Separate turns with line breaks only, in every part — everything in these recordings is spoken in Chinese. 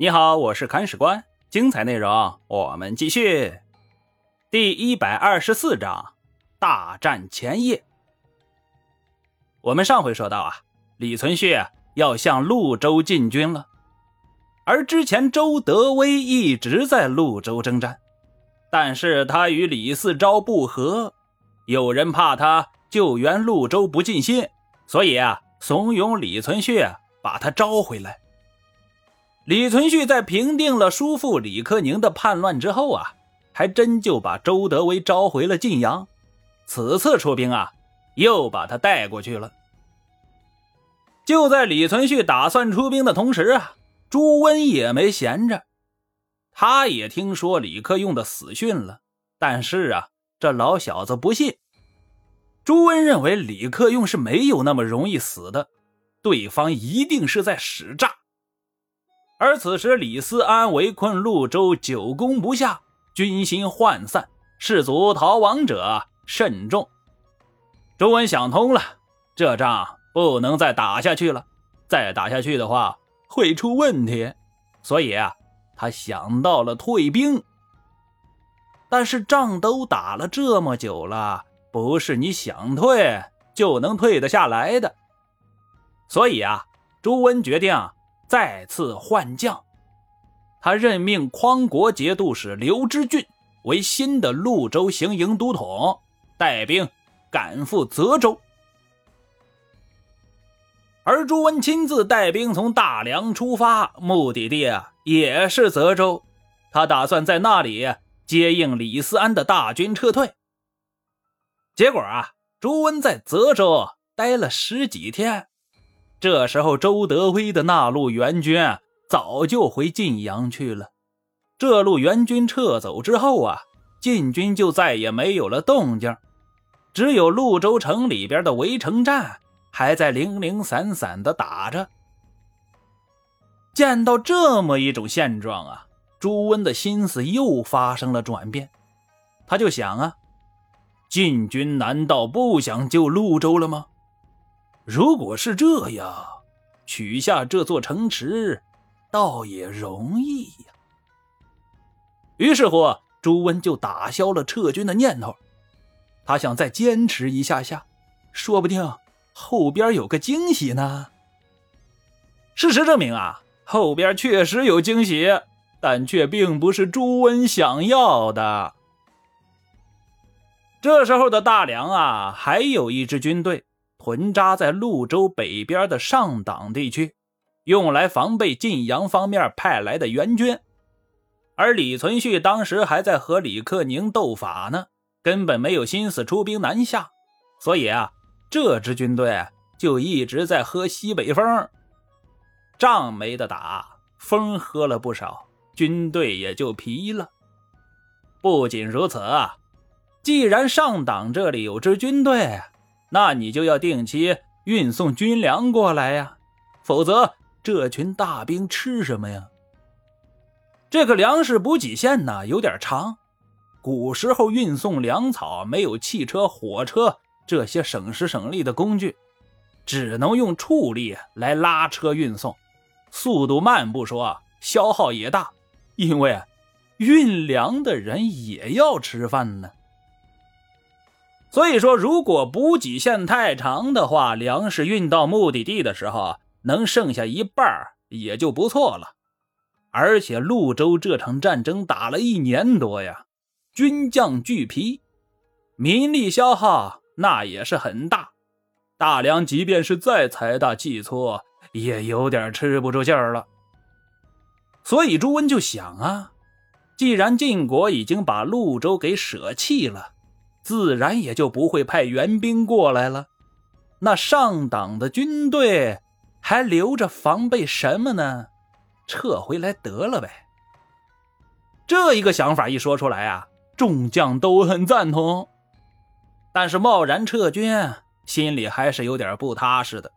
你好，我是看史官，精彩内容我们继续。第一百二十四章大战前夜。我们上回说到啊，李存勖要向潞州进军了，而之前周德威一直在潞州征战，但是他与李嗣昭不和，有人怕他救援潞州不尽心，所以啊，怂恿李存勖把他招回来。李存勖在平定了叔父李克宁的叛乱之后啊，还真就把周德威召回了晋阳。此次出兵啊，又把他带过去了。就在李存勖打算出兵的同时啊，朱温也没闲着，他也听说李克用的死讯了。但是啊，这老小子不信。朱温认为李克用是没有那么容易死的，对方一定是在使诈。而此时，李思安围困潞州，久攻不下，军心涣散，士卒逃亡者甚众。周文想通了，这仗不能再打下去了，再打下去的话会出问题，所以啊，他想到了退兵。但是仗都打了这么久了，不是你想退就能退得下来的，所以啊，朱温决定。再次换将，他任命匡国节度使刘知俊为新的潞州行营都统，带兵赶赴泽州。而朱温亲自带兵从大梁出发，目的地啊也是泽州，他打算在那里接应李思安的大军撤退。结果啊，朱温在泽州待了十几天。这时候，周德威的那路援军早就回晋阳去了。这路援军撤走之后啊，晋军就再也没有了动静，只有潞州城里边的围城战还在零零散散的打着。见到这么一种现状啊，朱温的心思又发生了转变，他就想啊，晋军难道不想救潞州了吗？如果是这样，取下这座城池，倒也容易呀。于是乎，朱温就打消了撤军的念头。他想再坚持一下下，说不定后边有个惊喜呢。事实证明啊，后边确实有惊喜，但却并不是朱温想要的。这时候的大梁啊，还有一支军队。屯扎在潞州北边的上党地区，用来防备晋阳方面派来的援军。而李存勖当时还在和李克宁斗法呢，根本没有心思出兵南下，所以啊，这支军队就一直在喝西北风。仗没得打，风喝了不少，军队也就疲了。不仅如此，既然上党这里有支军队。那你就要定期运送军粮过来呀，否则这群大兵吃什么呀？这个粮食补给线呢有点长，古时候运送粮草没有汽车、火车这些省时省力的工具，只能用畜力来拉车运送，速度慢不说，消耗也大，因为运粮的人也要吃饭呢。所以说，如果补给线太长的话，粮食运到目的地的时候能剩下一半也就不错了。而且潞州这场战争打了一年多呀，军将俱疲，民力消耗那也是很大。大梁即便是再财大气粗，也有点吃不住劲儿了。所以朱温就想啊，既然晋国已经把潞州给舍弃了。自然也就不会派援兵过来了，那上党的军队还留着防备什么呢？撤回来得了呗。这一个想法一说出来啊，众将都很赞同。但是贸然撤军，心里还是有点不踏实的。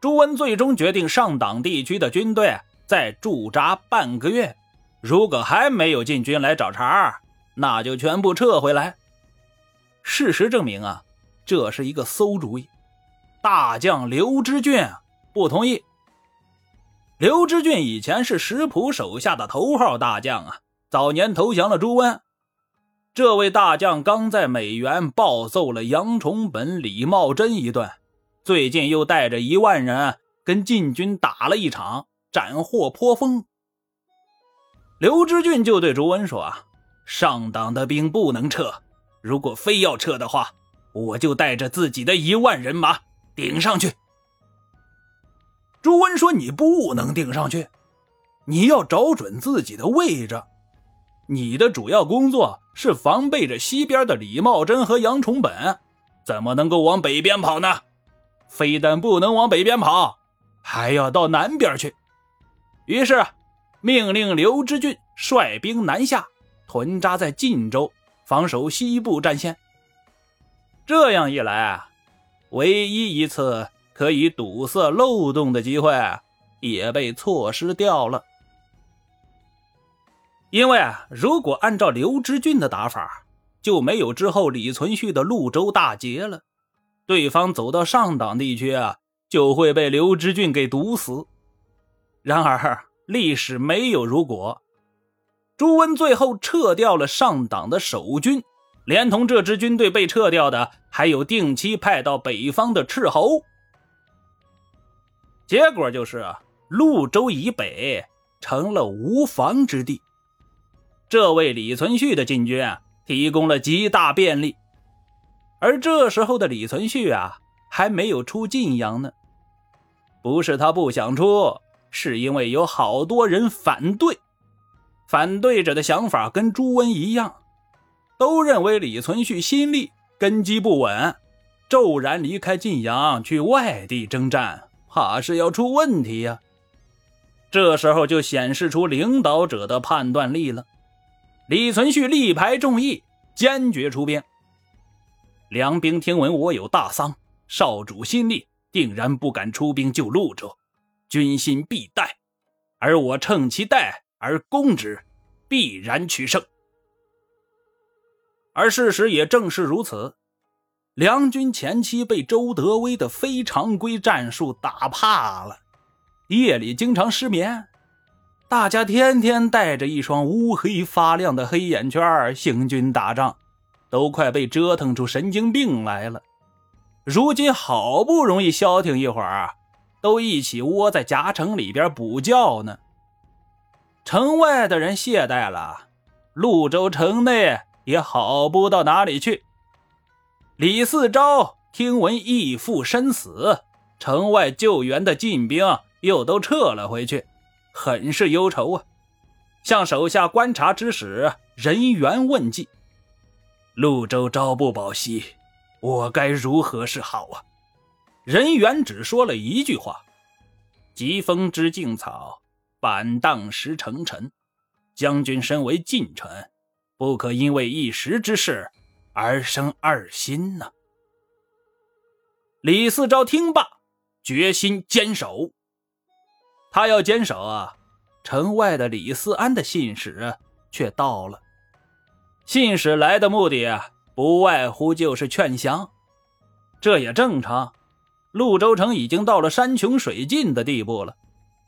朱温最终决定上党地区的军队再驻扎半个月，如果还没有进军来找茬，那就全部撤回来。事实证明啊，这是一个馊主意。大将刘知俊不同意。刘知俊以前是石普手下的头号大将啊，早年投降了朱温。这位大将刚在美原暴揍了杨崇本、李茂贞一顿，最近又带着一万人跟晋军打了一场，斩获颇丰。刘知俊就对朱温说：“啊，上党的兵不能撤，如果非要撤的话，我就带着自己的一万人马顶上去。”朱温说：“你不能顶上去，你要找准自己的位置。你的主要工作是防备着西边的李茂贞和杨崇本，怎么能够往北边跑呢？非但不能往北边跑，还要到南边去。”于是。命令刘知俊率兵南下，屯扎在晋州，防守西部战线。这样一来啊，唯一一次可以堵塞漏洞的机会也被错失掉了。因为啊，如果按照刘知俊的打法，就没有之后李存勖的潞州大捷了。对方走到上党地区啊，就会被刘知俊给堵死。然而。历史没有如果，朱温最后撤掉了上党的守军，连同这支军队被撤掉的，还有定期派到北方的斥候。结果就是啊，潞州以北成了无防之地，这为李存勖的进军啊提供了极大便利。而这时候的李存勖啊，还没有出晋阳呢，不是他不想出。是因为有好多人反对，反对者的想法跟朱温一样，都认为李存勖心力根基不稳，骤然离开晋阳去外地征战，怕是要出问题呀。这时候就显示出领导者的判断力了。李存勖力排众议，坚决出兵。梁兵听闻我有大丧，少主心力，定然不敢出兵救潞州。军心必殆，而我乘其殆而攻之，必然取胜。而事实也正是如此。梁军前期被周德威的非常规战术打怕了，夜里经常失眠。大家天天带着一双乌黑发亮的黑眼圈行军打仗，都快被折腾出神经病来了。如今好不容易消停一会儿。都一起窝在夹城里边补觉呢。城外的人懈怠了，潞州城内也好不到哪里去。李嗣昭听闻义父身死，城外救援的晋兵又都撤了回去，很是忧愁啊。向手下观察之使人元问计：潞州朝不保夕，我该如何是好啊？人元只说了一句话：“疾风知劲草，板荡石成臣。将军身为近臣，不可因为一时之事而生二心呐。”李嗣昭听罢，决心坚守。他要坚守啊，城外的李嗣安的信使却到了。信使来的目的不外乎就是劝降，这也正常。潞州城已经到了山穷水尽的地步了，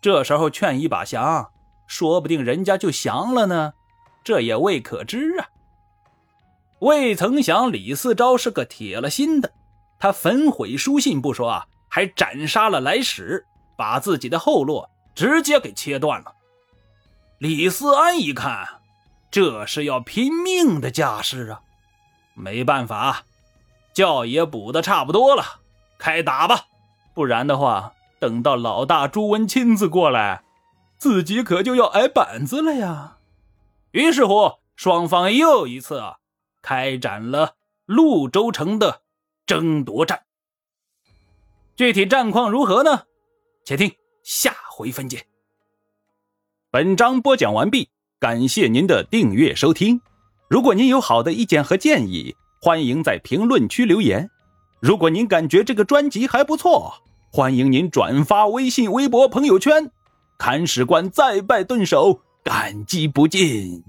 这时候劝一把降，说不定人家就降了呢，这也未可知啊。未曾想李嗣昭是个铁了心的，他焚毁书信不说啊，还斩杀了来使，把自己的后路直接给切断了。李嗣安一看，这是要拼命的架势啊，没办法，觉也补的差不多了。开打吧，不然的话，等到老大朱温亲自过来，自己可就要挨板子了呀。于是乎，双方又一次开展了潞州城的争夺战。具体战况如何呢？且听下回分解。本章播讲完毕，感谢您的订阅收听。如果您有好的意见和建议，欢迎在评论区留言。如果您感觉这个专辑还不错，欢迎您转发微信、微博、朋友圈。看史官再拜顿首，感激不尽。